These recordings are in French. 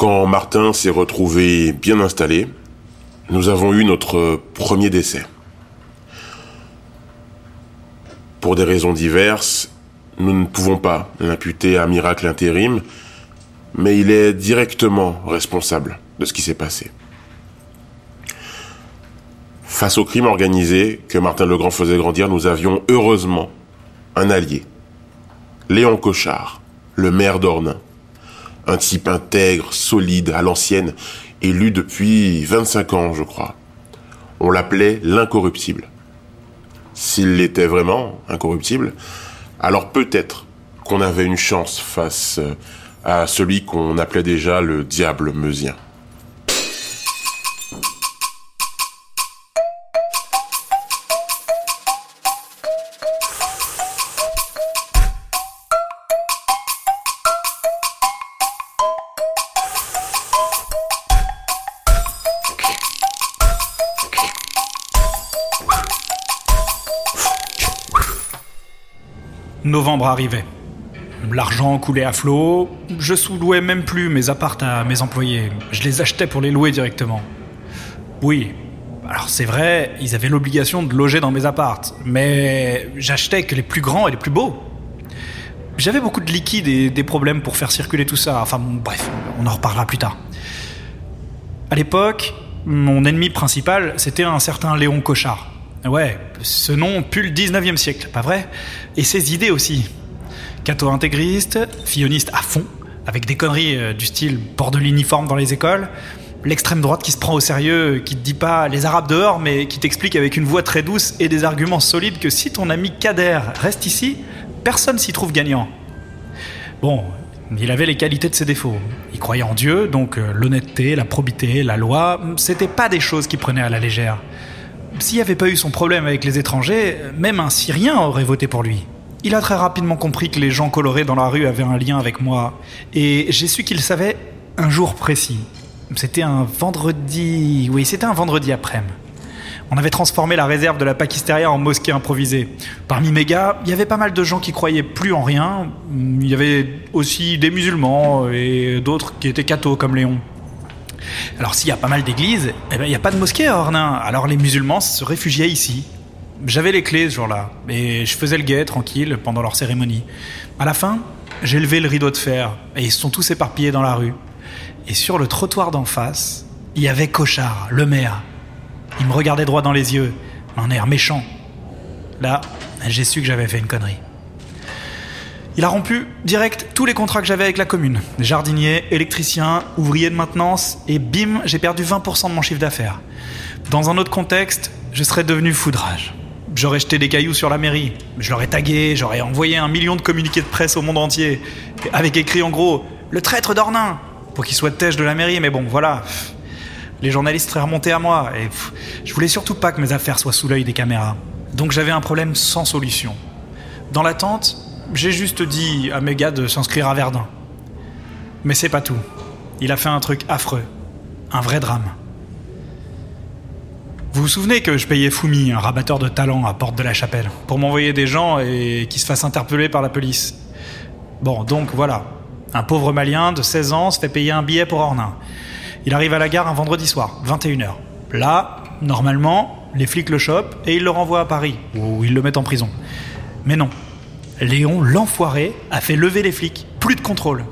Quand Martin s'est retrouvé bien installé, nous avons eu notre premier décès. Pour des raisons diverses, nous ne pouvons pas l'imputer à miracle intérim, mais il est directement responsable de ce qui s'est passé. Face au crime organisé que Martin Legrand faisait grandir, nous avions heureusement un allié. Léon Cochard, le maire d'Ornain. Un type intègre, solide, à l'ancienne, élu depuis 25 ans, je crois. On l'appelait l'incorruptible. S'il l'était vraiment, incorruptible, alors peut-être qu'on avait une chance face euh, à celui qu'on appelait déjà le diable meusien. Novembre arrivait. L'argent coulait à flot, je sous-louais même plus mes appartes à mes employés, je les achetais pour les louer directement. Oui, alors c'est vrai, ils avaient l'obligation de loger dans mes appartes, mais j'achetais que les plus grands et les plus beaux. J'avais beaucoup de liquide et des problèmes pour faire circuler tout ça, enfin bref, on en reparlera plus tard. À l'époque, mon ennemi principal, c'était un certain Léon Cochard. Ouais, ce nom pue le 19e siècle, pas vrai? Et ses idées aussi. Catho-intégriste, filloniste à fond, avec des conneries euh, du style port de l'uniforme dans les écoles, l'extrême droite qui se prend au sérieux, qui te dit pas les arabes dehors, mais qui t'explique avec une voix très douce et des arguments solides que si ton ami Kader reste ici, personne s'y trouve gagnant. Bon, il avait les qualités de ses défauts. Il croyait en Dieu, donc euh, l'honnêteté, la probité, la loi, c'était pas des choses qu'il prenait à la légère. S'il n'y avait pas eu son problème avec les étrangers, même un Syrien aurait voté pour lui. Il a très rapidement compris que les gens colorés dans la rue avaient un lien avec moi, et j'ai su qu'il savait un jour précis. C'était un vendredi... Oui, c'était un vendredi après-midi. On avait transformé la réserve de la Pakisteria en mosquée improvisée. Parmi mes gars, il y avait pas mal de gens qui croyaient plus en rien. Il y avait aussi des musulmans et d'autres qui étaient cathos comme Léon. Alors s'il y a pas mal d'églises, eh ben, il n'y a pas de mosquée à Ornain. Alors les musulmans se réfugiaient ici. J'avais les clés ce jour-là, et je faisais le guet tranquille pendant leur cérémonie. À la fin, j'ai levé le rideau de fer, et ils sont tous éparpillés dans la rue. Et sur le trottoir d'en face, il y avait Cochard, le maire. Il me regardait droit dans les yeux, un air méchant. Là, j'ai su que j'avais fait une connerie. Il a rompu direct tous les contrats que j'avais avec la commune. Jardinier, électricien, ouvrier de maintenance, et bim, j'ai perdu 20% de mon chiffre d'affaires. Dans un autre contexte, je serais devenu foudrage. J'aurais jeté des cailloux sur la mairie, je l'aurais tagué, j'aurais envoyé un million de communiqués de presse au monde entier, avec écrit en gros Le traître d'Ornain pour qu'il soit têche de la mairie, mais bon, voilà. Les journalistes seraient remontés à moi, et je voulais surtout pas que mes affaires soient sous l'œil des caméras. Donc j'avais un problème sans solution. Dans l'attente, j'ai juste dit à mes gars de s'inscrire à Verdun. Mais c'est pas tout. Il a fait un truc affreux. Un vrai drame. Vous vous souvenez que je payais Foumi, un rabatteur de talent à Porte de la Chapelle, pour m'envoyer des gens et qui se fassent interpeller par la police Bon, donc voilà. Un pauvre Malien de 16 ans se fait payer un billet pour Ornain. Il arrive à la gare un vendredi soir, 21h. Là, normalement, les flics le chopent et ils le renvoient à Paris, où ils le mettent en prison. Mais non, Léon, l'enfoiré, a fait lever les flics. Plus de contrôle.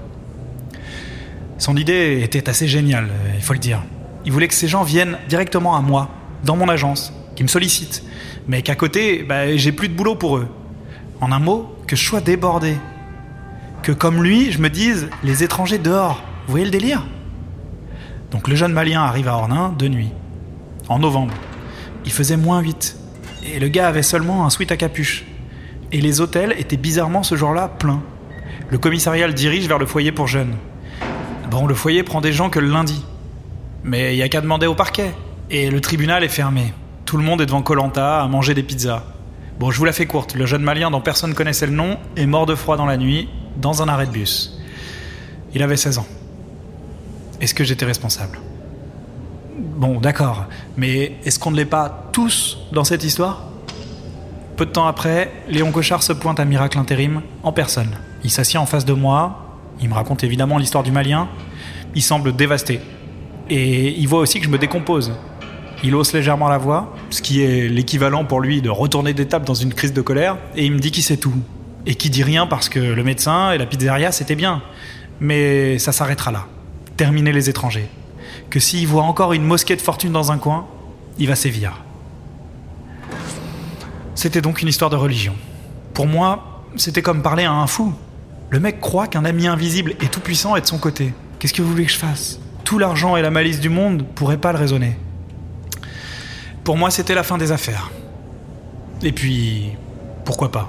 Son idée était assez géniale, il faut le dire. Il voulait que ces gens viennent directement à moi, dans mon agence, qui me sollicitent, mais qu'à côté, bah, j'ai plus de boulot pour eux. En un mot, que je sois débordé. Que comme lui, je me dise, les étrangers dehors, vous voyez le délire? Donc le jeune malien arrive à Ornain de nuit, en novembre. Il faisait moins 8, et le gars avait seulement un sweat à capuche. Et les hôtels étaient bizarrement ce jour-là pleins. Le commissariat le dirige vers le foyer pour jeunes. Bon, le foyer prend des gens que le lundi. Mais il n'y a qu'à demander au parquet. Et le tribunal est fermé. Tout le monde est devant Colanta à manger des pizzas. Bon, je vous la fais courte. Le jeune malien dont personne connaissait le nom est mort de froid dans la nuit, dans un arrêt de bus. Il avait 16 ans. Est-ce que j'étais responsable? Bon, d'accord. Mais est-ce qu'on ne l'est pas tous dans cette histoire? Peu de temps après, Léon Cochard se pointe à Miracle Intérim en personne. Il s'assied en face de moi, il me raconte évidemment l'histoire du Malien, Il semble dévasté. Et il voit aussi que je me décompose. Il hausse légèrement la voix, ce qui est l'équivalent pour lui de retourner d'étape dans une crise de colère, et il me dit qu'il sait tout. Et qu'il dit rien parce que le médecin et la pizzeria, c'était bien. Mais ça s'arrêtera là. Terminer les étrangers. Que s'il voit encore une mosquée de fortune dans un coin, il va sévir. C'était donc une histoire de religion. Pour moi, c'était comme parler à un fou. Le mec croit qu'un ami invisible et tout-puissant est de son côté. Qu'est-ce que vous voulez que je fasse? Tout l'argent et la malice du monde pourraient pas le raisonner. Pour moi, c'était la fin des affaires. Et puis, pourquoi pas?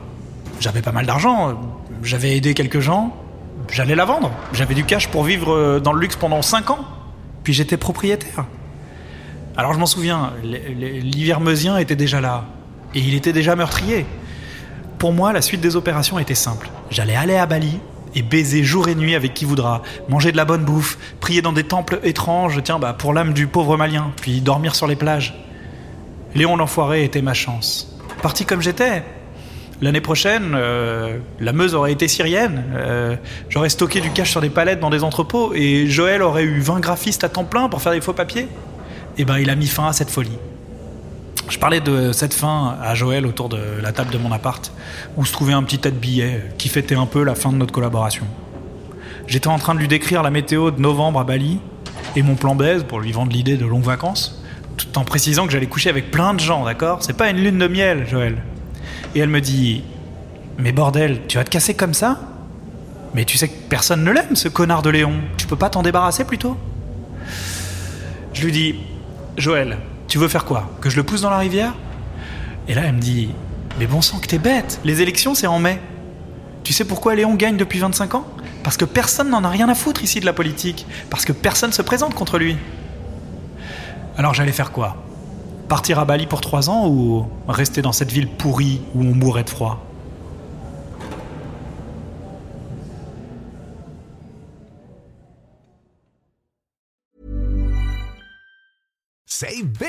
J'avais pas mal d'argent, j'avais aidé quelques gens, j'allais la vendre. J'avais du cash pour vivre euh, dans le luxe pendant 5 ans. Puis j'étais propriétaire. Alors je m'en souviens, l'Hivermeusien était déjà là. Et il était déjà meurtrier. Pour moi, la suite des opérations était simple. J'allais aller à Bali et baiser jour et nuit avec qui voudra, manger de la bonne bouffe, prier dans des temples étranges, tiens, bah, pour l'âme du pauvre malien, puis dormir sur les plages. Léon l'enfoiré était ma chance. Parti comme j'étais. L'année prochaine, euh, la Meuse aurait été syrienne. Euh, j'aurais stocké du cash sur des palettes dans des entrepôts et Joël aurait eu 20 graphistes à temps plein pour faire des faux papiers. Eh ben, il a mis fin à cette folie. Je parlais de cette fin à Joël autour de la table de mon appart, où se trouvait un petit tas de billets qui fêtait un peu la fin de notre collaboration. J'étais en train de lui décrire la météo de novembre à Bali et mon plan baise pour lui vendre l'idée de longues vacances tout en précisant que j'allais coucher avec plein de gens, d'accord? C'est pas une lune de miel, Joël. Et elle me dit Mais bordel, tu vas te casser comme ça? Mais tu sais que personne ne l'aime, ce connard de Léon. Tu peux pas t'en débarrasser plutôt? Je lui dis Joël, tu veux faire quoi? Que je le pousse dans la rivière? Et là, elle me dit Mais bon sang, que t'es bête Les élections, c'est en mai. Tu sais pourquoi Léon gagne depuis 25 ans? Parce que personne n'en a rien à foutre ici de la politique. Parce que personne se présente contre lui. Alors j'allais faire quoi? Partir à Bali pour trois ans ou rester dans cette ville pourrie où on mourrait de froid?